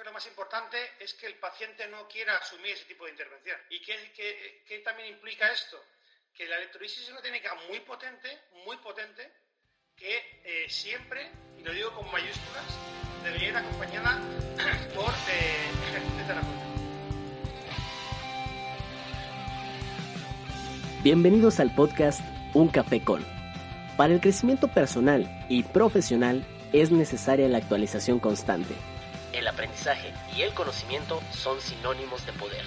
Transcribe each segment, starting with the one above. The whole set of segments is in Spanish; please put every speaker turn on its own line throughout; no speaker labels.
que lo más importante es que el paciente no quiera asumir ese tipo de intervención. ¿Y qué, también implica esto? Que la electrolisis es una técnica muy potente, muy potente, que eh, siempre, y lo digo con mayúsculas, debería ir acompañada por eh, terapeuta.
Bienvenidos al podcast Un Café con. Para el crecimiento personal y profesional es necesaria la actualización constante. El aprendizaje y el conocimiento son sinónimos de poder.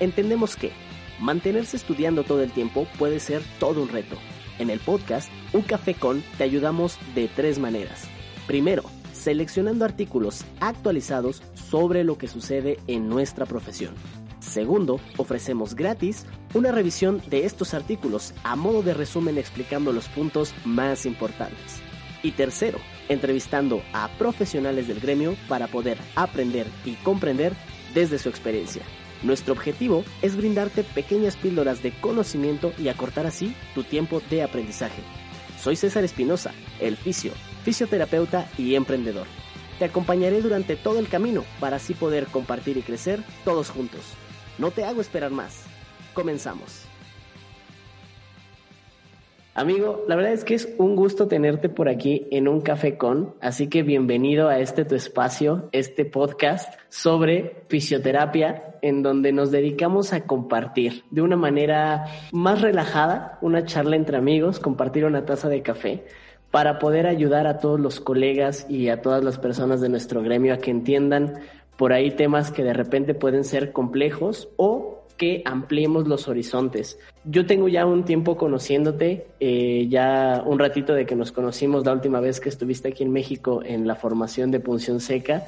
Entendemos que mantenerse estudiando todo el tiempo puede ser todo un reto. En el podcast Un Café con te ayudamos de tres maneras. Primero, seleccionando artículos actualizados sobre lo que sucede en nuestra profesión. Segundo, ofrecemos gratis una revisión de estos artículos a modo de resumen explicando los puntos más importantes. Y tercero, entrevistando a profesionales del gremio para poder aprender y comprender desde su experiencia. Nuestro objetivo es brindarte pequeñas píldoras de conocimiento y acortar así tu tiempo de aprendizaje. Soy César Espinosa, el fisio, fisioterapeuta y emprendedor. Te acompañaré durante todo el camino para así poder compartir y crecer todos juntos. No te hago esperar más. Comenzamos. Amigo, la verdad es que es un gusto tenerte por aquí en un café con, así que bienvenido a este tu espacio, este podcast sobre fisioterapia, en donde nos dedicamos a compartir de una manera más relajada, una charla entre amigos, compartir una taza de café para poder ayudar a todos los colegas y a todas las personas de nuestro gremio a que entiendan por ahí temas que de repente pueden ser complejos o que ampliemos los horizontes. Yo tengo ya un tiempo conociéndote, eh, ya un ratito de que nos conocimos la última vez que estuviste aquí en México en la formación de punción seca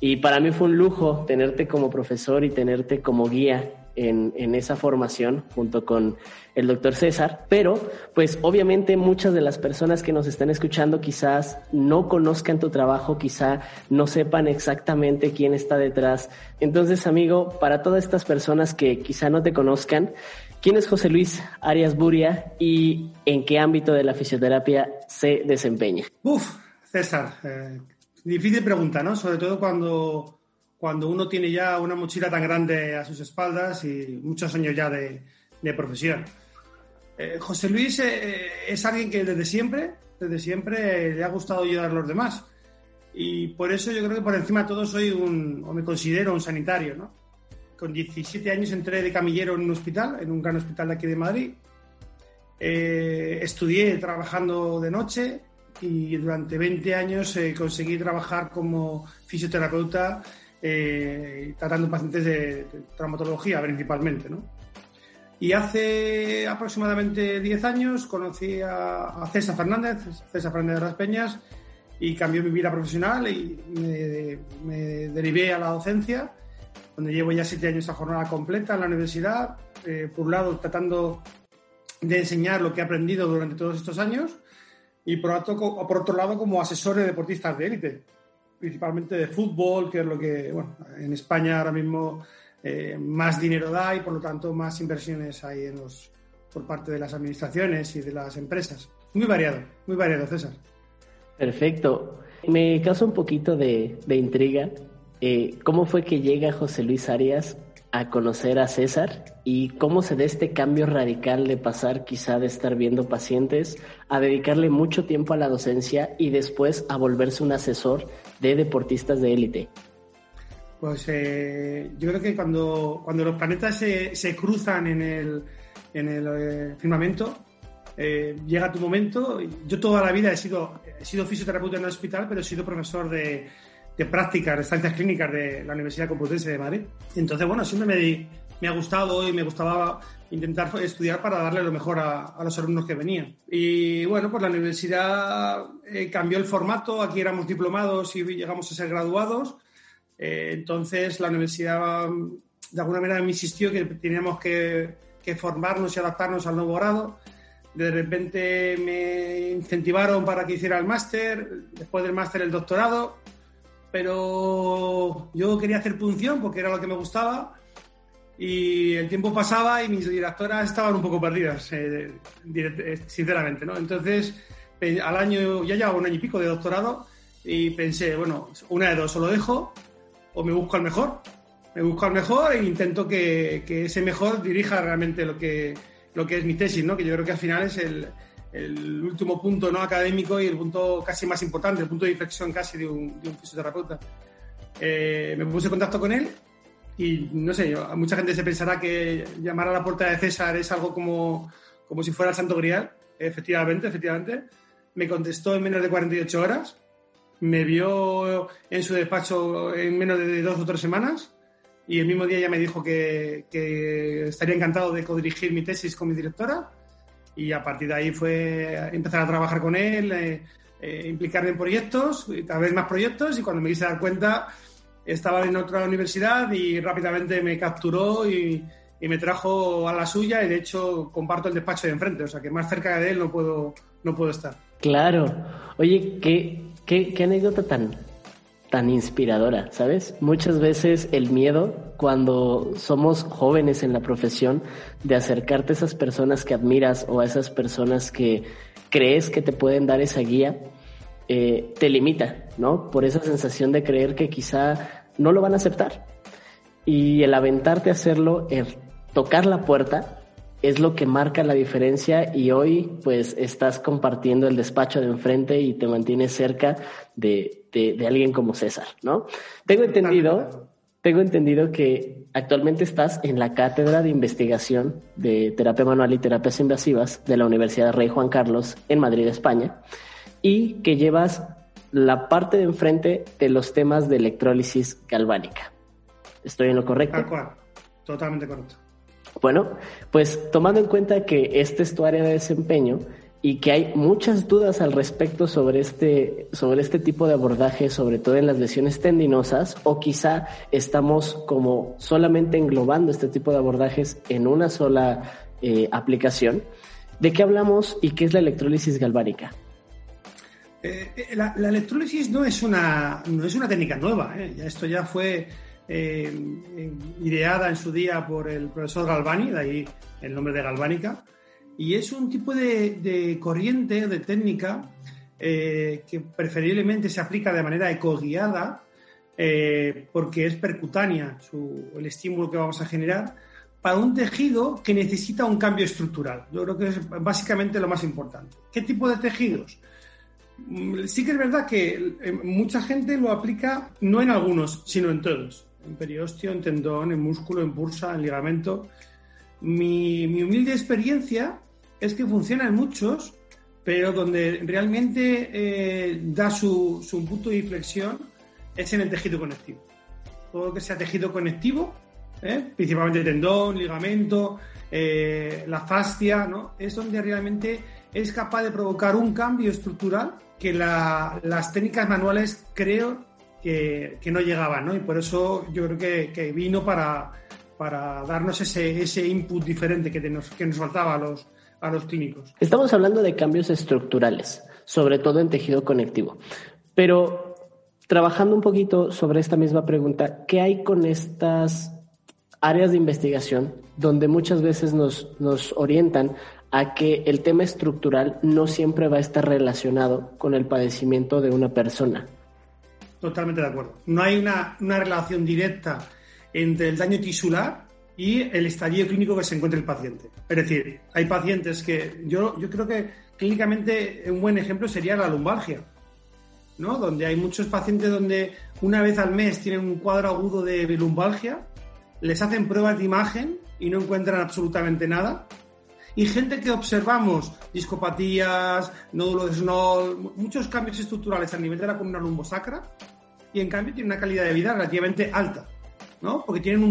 y para mí fue un lujo tenerte como profesor y tenerte como guía en, esa formación junto con el doctor César, pero pues obviamente muchas de las personas que nos están escuchando quizás no conozcan tu trabajo, quizá no sepan exactamente quién está detrás. Entonces, amigo, para todas estas personas que quizá no te conozcan, ¿quién es José Luis Arias Buria y en qué ámbito de la fisioterapia se desempeña?
Uf, César, eh, difícil pregunta, ¿no? Sobre todo cuando cuando uno tiene ya una mochila tan grande a sus espaldas y muchos años ya de, profesión. Eh, José Luis eh, es alguien que desde siempre, desde siempre le ha gustado ayudar a los demás. Y por eso yo creo que por encima de todo soy un, o me considero un sanitario, ¿no? Con 17 años entré de camillero en un hospital, en un gran hospital de aquí de Madrid. Eh, estudié trabajando de noche y durante 20 años conseguí trabajar como fisioterapeuta eh, tratando pacientes de, traumatología principalmente. ¿no? Y hace aproximadamente 10 años conocí a, César Fernández, César Fernández de las Peñas, y cambió mi vida profesional y me, derivé a la docencia, donde llevo ya 7 años a jornada completa en la universidad, eh, por un lado tratando de enseñar lo que he aprendido durante todos estos años y por otro, por otro lado como asesor de deportistas de élite principalmente de fútbol, que es lo que, bueno, en España ahora mismo eh, más dinero da y por lo tanto más inversiones hay en los, por parte de las administraciones y de las empresas. Muy variado, muy variado, César.
Perfecto. Me causa un poquito de, intriga. Eh, ¿Cómo fue que llega José Luis Arias a conocer a César y cómo se da este cambio radical de pasar quizá de estar viendo pacientes a dedicarle mucho tiempo a la docencia y después a volverse un asesor de deportistas de élite?
Pues eh, yo creo que cuando, cuando los planetas se, se cruzan en el, en el eh, firmamento, eh, llega tu momento. Yo toda la vida he sido, he sido fisioterapeuta en el hospital, pero he sido profesor de, de prácticas, de estancias clínicas de la Universidad Complutense de Madrid. Entonces, bueno, siempre me, me ha gustado y me gustaba intentar estudiar para darle lo mejor a, los alumnos que venían. Y bueno, pues la universidad eh, cambió el formato, aquí éramos diplomados y llegamos a ser graduados. Eh, entonces la universidad de alguna manera me insistió que teníamos que, que formarnos y adaptarnos al nuevo grado. De repente me incentivaron para que hiciera el máster, después del máster el doctorado, pero yo quería hacer punción porque era lo que me gustaba y el tiempo pasaba y mis directoras estaban un poco perdidas, eh, eh, sinceramente, ¿no? Entonces, al año, ya llevaba un año y pico de doctorado y pensé, bueno, una de dos, o lo dejo o me busco al mejor. Me busco al mejor e intento que, que ese mejor dirija realmente lo que, lo que es mi tesis, ¿no? que yo creo que al final es el, el último punto no académico y el punto casi más importante, el punto de inflexión casi de un, de un fisioterapeuta. Eh, me puse en contacto con él y no sé, mucha gente se pensará que llamar a la puerta de César es algo como, como si fuera el santo grial. Efectivamente, efectivamente. Me contestó en menos de 48 horas. Me vio en su despacho en menos de dos o tres semanas. Y el mismo día ya me dijo que, que estaría encantado de codirigir mi tesis con mi directora. Y a partir de ahí fue empezar a trabajar con él, eh, eh, implicarme en proyectos, cada vez más proyectos. Y cuando me quise dar cuenta, estaba en otra universidad y rápidamente me capturó y, y, me trajo a la suya y de hecho comparto el despacho de enfrente, o sea que más cerca de él no puedo, no puedo estar.
Claro. Oye, ¿qué, qué, qué anécdota tan, tan inspiradora, ¿sabes? Muchas veces el miedo, cuando somos jóvenes en la profesión, de acercarte a esas personas que admiras o a esas personas que crees que te pueden dar esa guía, eh, te limita, ¿no? Por esa sensación de creer que quizá no lo van a aceptar. Y el aventarte a hacerlo, el tocar la puerta, es lo que marca la diferencia y hoy pues estás compartiendo el despacho de enfrente y te mantienes cerca de, de, de alguien como César, ¿no? Tengo entendido, tengo entendido que actualmente estás en la cátedra de investigación de terapia manual y terapias invasivas de la Universidad Rey Juan Carlos en Madrid, España y que llevas la parte de enfrente de los temas de electrólisis galvánica. ¿Estoy en lo correcto?
Tal cual, totalmente correcto.
Bueno, pues tomando en cuenta que este es tu área de desempeño y que hay muchas dudas al respecto sobre este, sobre este tipo de abordaje, sobre todo en las lesiones tendinosas, o quizá estamos como solamente englobando este tipo de abordajes en una sola eh, aplicación. ¿De qué hablamos y qué es la electrólisis galvánica?
Eh, la, la, electrólisis no es una, no es una técnica nueva. ¿eh? Esto ya fue eh, ideada en su día por el profesor Galvani, de ahí el nombre de galvánica. Y es un tipo de, de corriente, de técnica, eh, que preferiblemente se aplica de manera ecoguiada, eh, porque es percutánea el estímulo que vamos a generar, para un tejido que necesita un cambio estructural. Yo creo que es básicamente lo más importante. ¿Qué tipo de tejidos? Sí que es verdad que eh, mucha gente lo aplica no en algunos, sino en todos. En periósteo, en tendón, en músculo, en bursa, en ligamento. Mi, mi humilde experiencia es que funciona en muchos, pero donde realmente eh, da su, su, punto de inflexión es en el tejido conectivo. Todo lo que sea tejido conectivo, ¿eh? principalmente tendón, ligamento, eh, la fascia, ¿no? es donde realmente es capaz de provocar un cambio estructural que la, las técnicas manuales creo que, no llegaban, ¿no? Y por eso yo creo que vino para, para darnos ese, ese input diferente que, nos, que nos faltaba a los, a los clínicos.
Estamos hablando de cambios estructurales, sobre todo en tejido conectivo. Pero trabajando un poquito sobre esta misma pregunta, ¿qué hay con estas áreas de investigación donde muchas veces nos, nos orientan a que el tema estructural no siempre va a estar relacionado con el padecimiento de una persona.
Totalmente de acuerdo. No hay una, una relación directa entre el daño tisular y el estadio clínico que se encuentra el paciente. Es decir, hay pacientes que yo, yo creo que clínicamente un buen ejemplo sería la lumbalgia, ¿no? Donde hay muchos pacientes donde una vez al mes tienen un cuadro agudo de lumbalgia, les hacen pruebas de imagen y no encuentran absolutamente nada y gente que observamos discopatías, nódulo de Snow, muchos cambios estructurales a nivel de la columna lumbosacra y en cambio tienen una calidad de vida relativamente alta, Porque tienen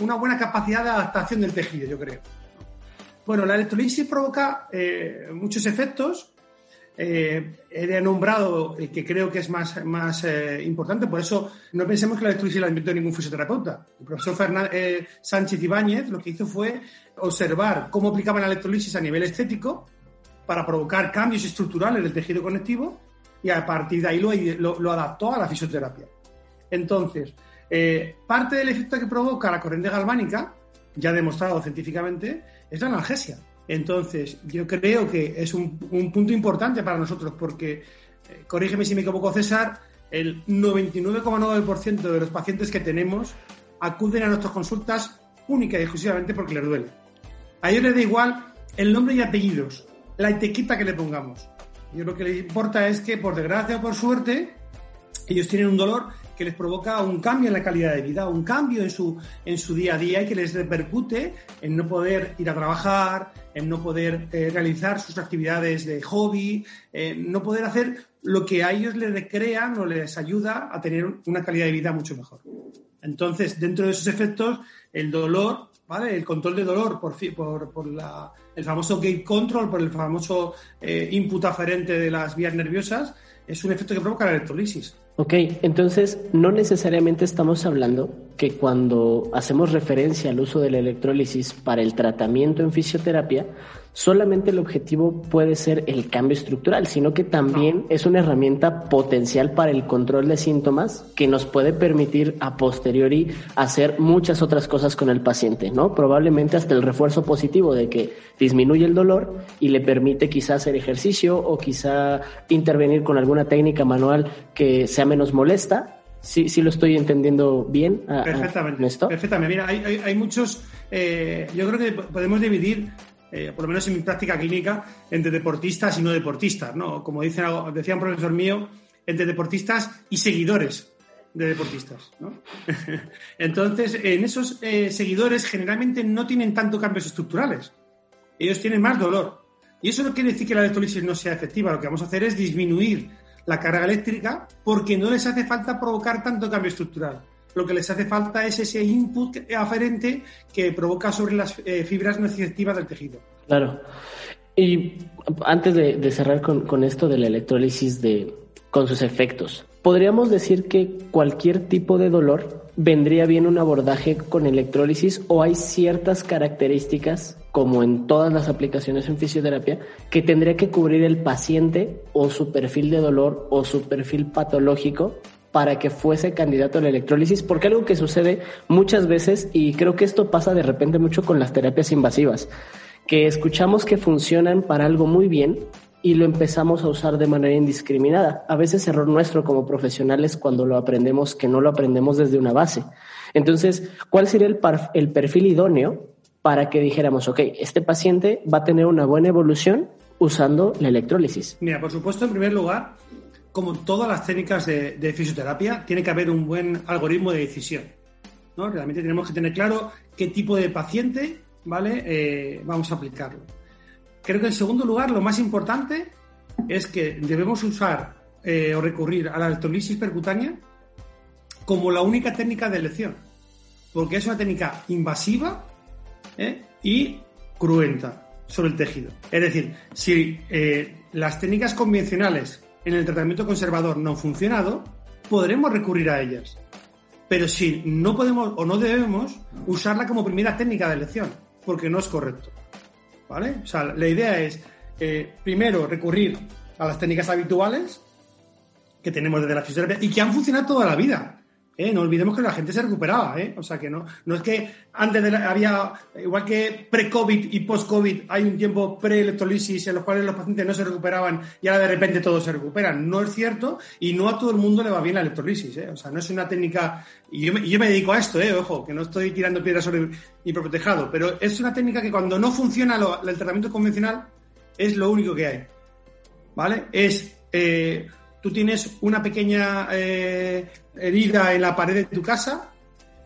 una buena capacidad de adaptación del tejido, yo creo. Bueno, la electrolisis provoca eh, muchos efectos. Eh, he nombrado el que creo que es más, eh, importante, por eso no pensemos que la electrolisis la inventó ningún fisioterapeuta. El profesor Fernández, Sánchez Ibáñez lo que hizo fue observar cómo aplicaban la electrolisis a nivel estético para provocar cambios estructurales del tejido conectivo y a partir de ahí lo adaptó a la fisioterapia. Entonces, eh, parte del efecto que provoca la corriente galvánica, ya demostrado científicamente, es la analgesia. Entonces, yo creo que es un, un punto importante para nosotros porque, eh, corrígeme si me equivoco César, el 99,9% de los pacientes que tenemos acuden a nuestras consultas única y exclusivamente porque les duele. A ellos les da igual el nombre y apellidos, la etiqueta que le pongamos. Yo lo que les importa es que, por desgracia o por suerte, ellos tienen un dolor que les provoca un cambio en la calidad de vida, un cambio en su, en su día a día y que les repercute en no poder ir a trabajar, en no poder eh, realizar sus actividades de hobby, en no poder hacer lo que a ellos les recrean o les ayuda a tener una calidad de vida mucho mejor. Entonces, dentro de esos efectos, el dolor, ¿vale? El control de dolor por, por, por la, el famoso gate control, por el famoso eh, input aferente de las vías nerviosas, es un efecto que provoca la electrolisis.
Ok, entonces no necesariamente estamos hablando que cuando hacemos referencia al uso de la electrólisis para el tratamiento en fisioterapia, solamente el objetivo puede ser el cambio estructural, sino que también es una herramienta potencial para el control de síntomas que nos puede permitir a posteriori hacer muchas otras cosas con el paciente, ¿no? Probablemente hasta el refuerzo positivo de que disminuye el dolor y le permite quizá hacer ejercicio o quizá intervenir con alguna técnica manual que sea menos molesta Sí, sí lo estoy entendiendo bien.
perfectamente. Perfectamente. Mira, hay, muchos. Eh, yo creo que podemos dividir, eh, por lo menos en mi práctica clínica, entre deportistas y no deportistas, ¿no? Como decía un profesor mío, entre deportistas y seguidores de deportistas. Entonces, en esos eh, seguidores generalmente no tienen tanto cambios estructurales. Ellos tienen más dolor. Y eso no quiere decir que la electrolisis no sea efectiva. Lo que vamos a hacer es disminuir la carga eléctrica porque no les hace falta provocar tanto cambio estructural. Lo que les hace falta es ese input aferente que provoca sobre las eh, fibras nociceptivas del tejido.
Claro. Y antes de, cerrar con, con, esto de la electrólisis de, con sus efectos, ¿podríamos decir que cualquier tipo de dolor vendría bien un abordaje con electrólisis o hay ciertas características como en todas las aplicaciones en fisioterapia, que tendría que cubrir el paciente o su perfil de dolor o su perfil patológico para que fuese candidato a la electrólisis, porque algo que sucede muchas veces, y creo que esto pasa de repente mucho con las terapias invasivas, que escuchamos que funcionan para algo muy bien y lo empezamos a usar de manera indiscriminada. A veces error nuestro como profesionales cuando lo aprendemos, que no lo aprendemos desde una base. Entonces, ¿cuál sería el, el perfil idóneo para que dijéramos, ok, este paciente va a tener una buena evolución usando la electrólisis?
Mira, por supuesto, en primer lugar, como todas las técnicas de, fisioterapia, tiene que haber un buen algoritmo de decisión. ¿no? Realmente tenemos que tener claro qué tipo de paciente ¿vale? Eh, vamos a aplicarlo. Creo que en segundo lugar, lo más importante es que debemos usar eh, o recurrir a la electrolisis percutánea como la única técnica de elección, porque es una técnica invasiva ¿eh? y cruenta sobre el tejido. Es decir, si las técnicas convencionales en el tratamiento conservador no funcionado, podremos recurrir a ellas. Pero si no podemos o no debemos usarla como primera técnica de elección, porque no es correcto. ¿Vale? O sea, la idea es, eh, primero, recurrir a las técnicas habituales que tenemos desde la fisioterapia y que han funcionado toda la vida. ¿Eh? No olvidemos que la gente se recuperaba, ¿eh? O sea que no, no es que antes de había, igual que pre-COVID y post-COVID, hay un tiempo pre-electrolisis en los cuales los pacientes no se recuperaban y ahora de repente todos se recuperan. No es cierto y no a todo el mundo le va bien la electrolisis, ¿eh? O sea, no es una técnica, y yo me, yo me dedico a esto, ¿eh? Ojo, que no estoy tirando piedras sobre mi propio tejado, pero es una técnica que cuando no funciona el tratamiento convencional es lo único que hay, ¿vale? Es... Eh, tú tienes una pequeña eh, herida en la pared de tu casa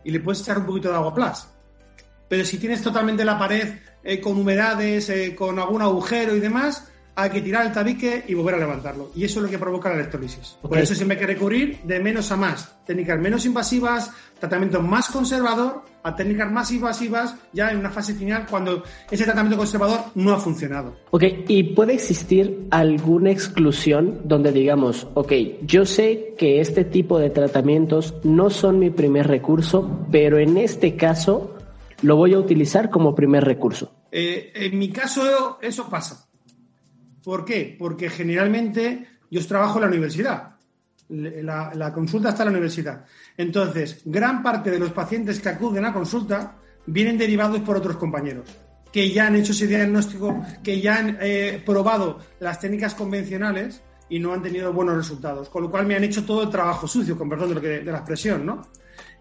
y le puedes echar un poquito de agua plus. Pero si tienes totalmente la pared eh, con humedades, eh, con algún agujero y demás, hay que tirar el tabique y volver a levantarlo. Y eso es lo que provoca la electrolisis. Por eso siempre hay que recurrir de menos a más. Técnicas menos invasivas, tratamiento más conservador, a técnicas más invasivas, ya en una fase final cuando ese tratamiento conservador no ha funcionado.
Ok, ¿y puede existir alguna exclusión donde digamos, ok, yo sé que este tipo de tratamientos no son mi primer recurso, pero en este caso lo voy a utilizar como primer recurso?
Eh, en mi caso eso pasa ¿Por qué? Porque generalmente yo trabajo en la universidad. La, consulta está en la universidad. Entonces, gran parte de los pacientes que acuden a consulta vienen derivados por otros compañeros que ya han hecho ese diagnóstico, que ya han eh, probado las técnicas convencionales y no han tenido buenos resultados, con lo cual me han hecho todo el trabajo sucio, con perdón de, lo que, de la expresión, ¿no?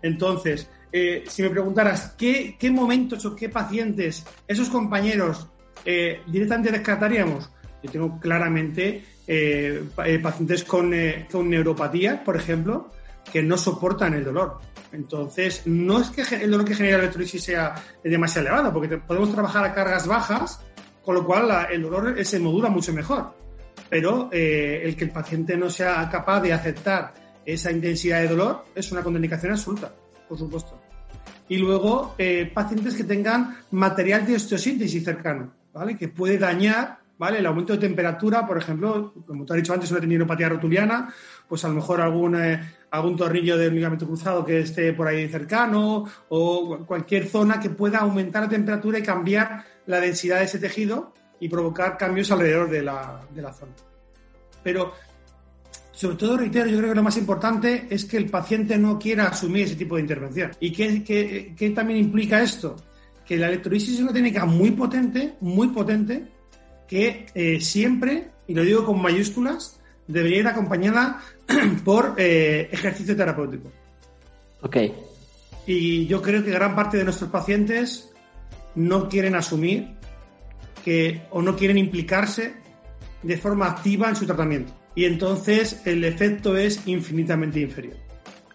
Entonces, eh, si me preguntaras ¿qué, momentos o qué pacientes esos compañeros eh, directamente descartaríamos, yo tengo claramente eh, eh pacientes con, eh, con neuropatía, por ejemplo, que no soportan el dolor. Entonces, no es que el dolor que genera la electrolisis sea demasiado elevado, porque podemos trabajar a cargas bajas, con lo cual el dolor se modula mucho mejor. Pero eh, el que el paciente no sea capaz de aceptar esa intensidad de dolor es una contraindicación absoluta, por supuesto. Y luego, eh, pacientes que tengan material de osteosíntesis cercano, ¿vale? Que puede dañar, ¿vale? El aumento de temperatura, por ejemplo, como te he dicho antes, una tendinopatía rotuliana, pues a lo mejor algún, eh, algún tornillo del ligamento cruzado que esté por ahí cercano o cualquier zona que pueda aumentar la temperatura y cambiar la densidad de ese tejido y provocar cambios alrededor de la, de zona. Pero, sobre todo, reitero, yo creo que lo más importante es que el paciente no quiera asumir ese tipo de intervención. ¿Y qué también implica esto? Que la electrolisis es una técnica muy potente, muy potente, que eh, siempre, y lo digo con mayúsculas, debería ir acompañada por eh, ejercicio terapéutico.
Ok.
Y yo creo que gran parte de nuestros pacientes no quieren asumir que o no quieren implicarse de forma activa en su tratamiento. Y entonces el efecto es infinitamente inferior.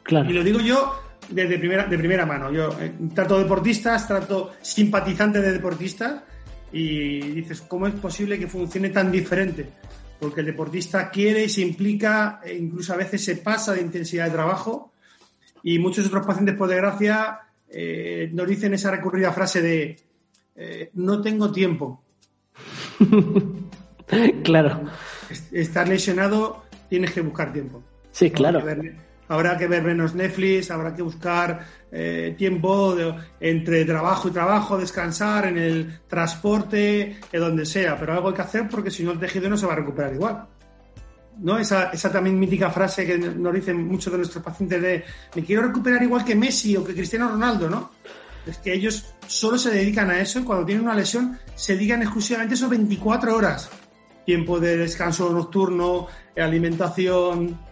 Claro.
Y lo digo yo desde primera, de primera mano. Yo eh, trato deportistas, trato simpatizantes de deportistas y dices, ¿cómo es posible que funcione tan diferente? Porque el deportista quiere, se implica, e incluso a veces se pasa de intensidad de trabajo y muchos otros pacientes, por desgracia, eh, nos dicen esa recurrida frase de eh, no tengo tiempo.
claro.
Estar lesionado, tienes que buscar tiempo.
Sí, claro.
Ver, habrá que ver menos Netflix, habrá que buscar eh, tiempo entre trabajo y trabajo, descansar en el transporte, en donde sea, pero algo hay que hacer porque si no el tejido no se va a recuperar igual. ¿no? Esa, esa, también mítica frase que nos dicen muchos de nuestros pacientes de me quiero recuperar igual que Messi o que Cristiano Ronaldo, ¿no? Es que ellos solo se dedican a eso y cuando tienen una lesión se dedican exclusivamente a esos 24 horas. Tiempo de descanso nocturno, alimentación,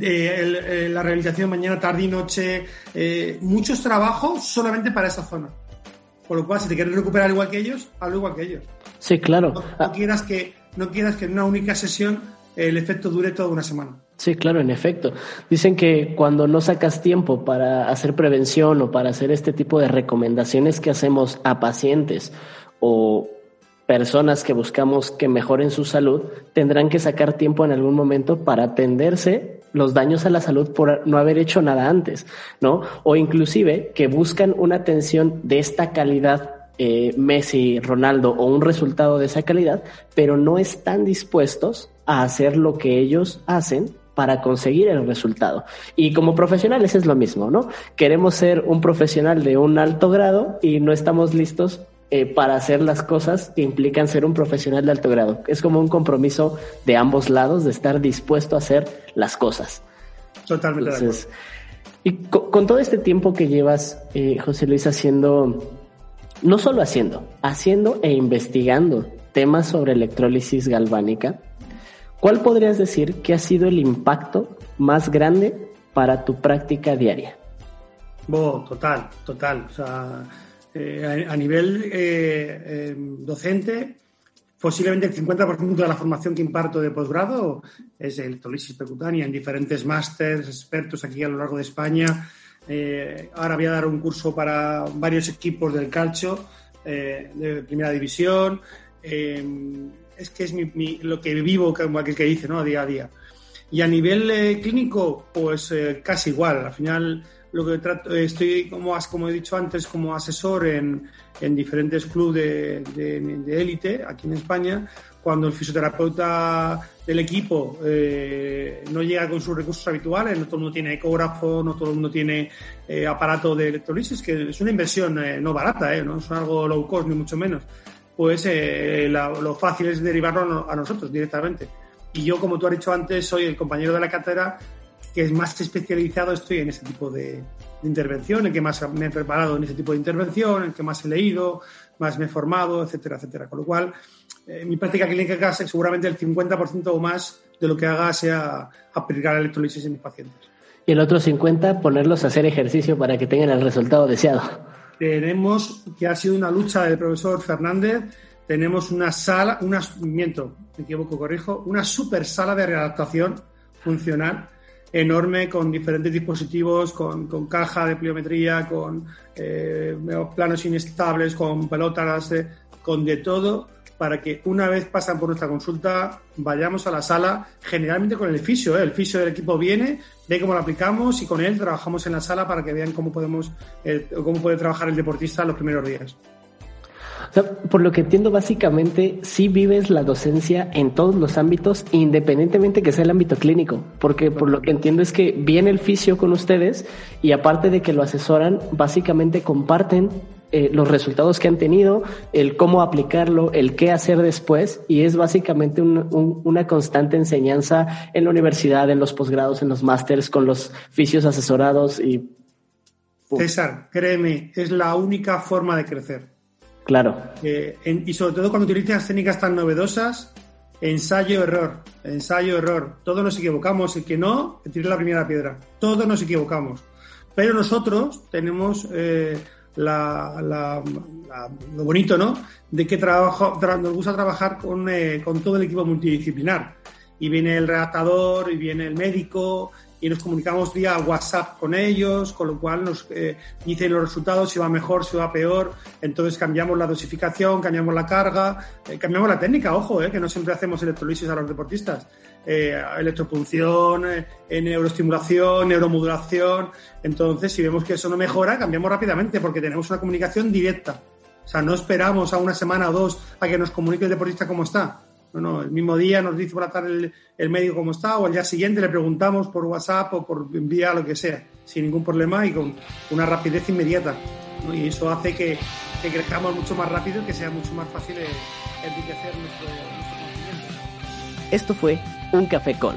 eh, el, eh, la rehabilitación mañana, tarde y noche, eh, muchos trabajos solamente para esa zona. Por lo cual, si te quieres recuperar igual que ellos, hazlo igual que ellos.
Sí, claro.
No, no quieras, que, no quieras que en una única sesión el efecto dure toda una semana.
Sí, claro, en efecto. Dicen que cuando no sacas tiempo para hacer prevención o para hacer este tipo de recomendaciones que hacemos a pacientes o personas que buscamos que mejoren su salud, tendrán que sacar tiempo en algún momento para atenderse los daños a la salud por no haber hecho nada antes, ¿no? O inclusive que buscan una atención de esta calidad eh, Messi, Ronaldo o un resultado de esa calidad, pero no están dispuestos a hacer lo que ellos hacen para conseguir el resultado. Y como profesionales es lo mismo, ¿no? Queremos ser un profesional de un alto grado y no estamos listos eh, para hacer las cosas que implican ser un profesional de alto grado. Es como un compromiso de ambos lados de estar dispuesto a hacer las cosas.
Totalmente.
Entonces, y con, con, todo este tiempo que llevas, eh, José Luis, haciendo, no solo haciendo, haciendo e investigando temas sobre electrólisis galvánica, ¿Cuál podrías decir que ha sido el impacto más grande para tu práctica diaria?
Oh, total, total. O sea, eh, a, a, nivel eh, eh, docente, posiblemente el 50% de la formación que imparto de posgrado es electrolisis percutánea en diferentes másters, expertos aquí a lo largo de España. Eh, ahora voy a dar un curso para varios equipos del calcio de primera división es que es mi, mi, lo que vivo, como aquel que dice, ¿no? Día a día. Y a nivel eh, clínico, pues eh, casi igual. Al final, lo que trato, estoy, como, como he dicho antes, como asesor en, en diferentes clubes de élite aquí en España. Cuando el fisioterapeuta del equipo eh, no llega con sus recursos habituales, no todo el mundo tiene ecógrafo, no todo el mundo tiene eh, aparato de electrolisis, que es una inversión eh, no barata, no es algo low cost ni mucho menos pues eh, la, lo fácil es derivarlo a nosotros directamente. Y yo, como tú has dicho antes, soy el compañero de la cátedra que es más especializado, estoy en ese tipo de, de, intervención, el que más me he preparado en ese tipo de intervención, el que más he leído, más me he formado, etcétera, etcétera. Con lo cual, eh, mi práctica clínica seguramente el 50% o más de lo que haga sea aplicar electrolisis en mis pacientes.
Y el otro 50, ponerlos a hacer ejercicio para que tengan el resultado deseado.
Tenemos, que ha sido una lucha del profesor Fernández, tenemos una sala, una, miento, me equivoco, corrijo, una super sala de readaptación funcional enorme con diferentes dispositivos, con, con caja de pliometría, con eh, planos inestables, con pelotas, con de todo, para que una vez pasan por nuestra consulta vayamos a la sala, generalmente con el fisio. ¿eh? El fisio del equipo viene, ve cómo lo aplicamos y con él trabajamos en la sala para que vean cómo podemos, eh, cómo puede trabajar el deportista los primeros días
por lo que entiendo, básicamente, sí vives la docencia en todos los ámbitos, independientemente que sea el ámbito clínico, porque por lo que entiendo es que viene el fisio con ustedes y aparte de que lo asesoran, básicamente comparten eh, los resultados que han tenido, el cómo aplicarlo, el qué hacer después, y es básicamente una constante enseñanza en la universidad, en los posgrados, en los másters, con los fisios asesorados y...
César, créeme, es la única forma de crecer
Claro.
Y sobre todo cuando utilizas técnicas tan novedosas, ensayo-error, ensayo-error. Todos nos equivocamos. El que no, que la primera piedra. Todos nos equivocamos. Pero nosotros tenemos eh, lo bonito, ¿no? De que trabajo, nos gusta trabajar con, eh, con todo el equipo multidisciplinar. Y viene el redactador, y viene el médico, y nos comunicamos vía WhatsApp con ellos, con lo cual nos eh, dicen los resultados, si va mejor, si va peor. Entonces cambiamos la dosificación, cambiamos la carga, eh, cambiamos la técnica, ojo, eh, que no siempre hacemos electrolisis a los deportistas. Eh, electropunción, neuroestimulación, neuromodulación. Entonces, si vemos que eso no mejora, cambiamos rápidamente porque tenemos una comunicación directa. O sea, no esperamos a una semana o dos a que nos comunique el deportista cómo está no, no, el mismo día nos dice por la tarde el, médico cómo está, o el día siguiente le preguntamos por WhatsApp o por vía lo que sea, sin ningún problema y con una rapidez inmediata. Y eso hace que, que, crezcamos mucho más rápido y que sea mucho más fácil enriquecer nuestro, nuestro conocimiento.
Esto fue Un Café Con.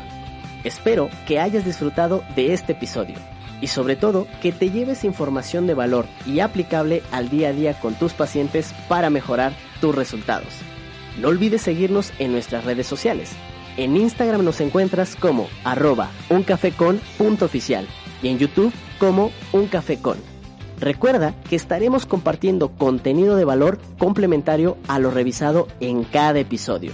Espero que hayas disfrutado de este episodio y sobre todo que te lleves información de valor y aplicable al día a día con tus pacientes para mejorar tus resultados. No olvides seguirnos en nuestras redes sociales. En Instagram nos encuentras como arroba uncafecon.oficial y en YouTube como uncafecon. Recuerda que estaremos compartiendo contenido de valor complementario a lo revisado en cada episodio.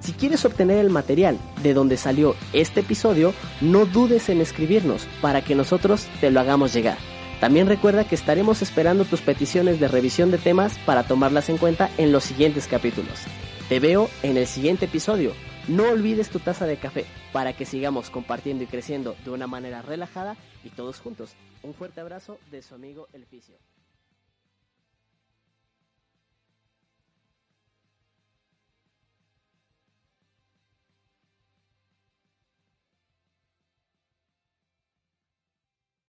Si quieres obtener el material de donde salió este episodio, no dudes en escribirnos para que nosotros te lo hagamos llegar. También recuerda que estaremos esperando tus peticiones de revisión de temas para tomarlas en cuenta en los siguientes capítulos. Te veo en el siguiente episodio. No olvides tu taza de café para que sigamos compartiendo y creciendo de una manera relajada y todos juntos. Un fuerte abrazo de su amigo El Fisio.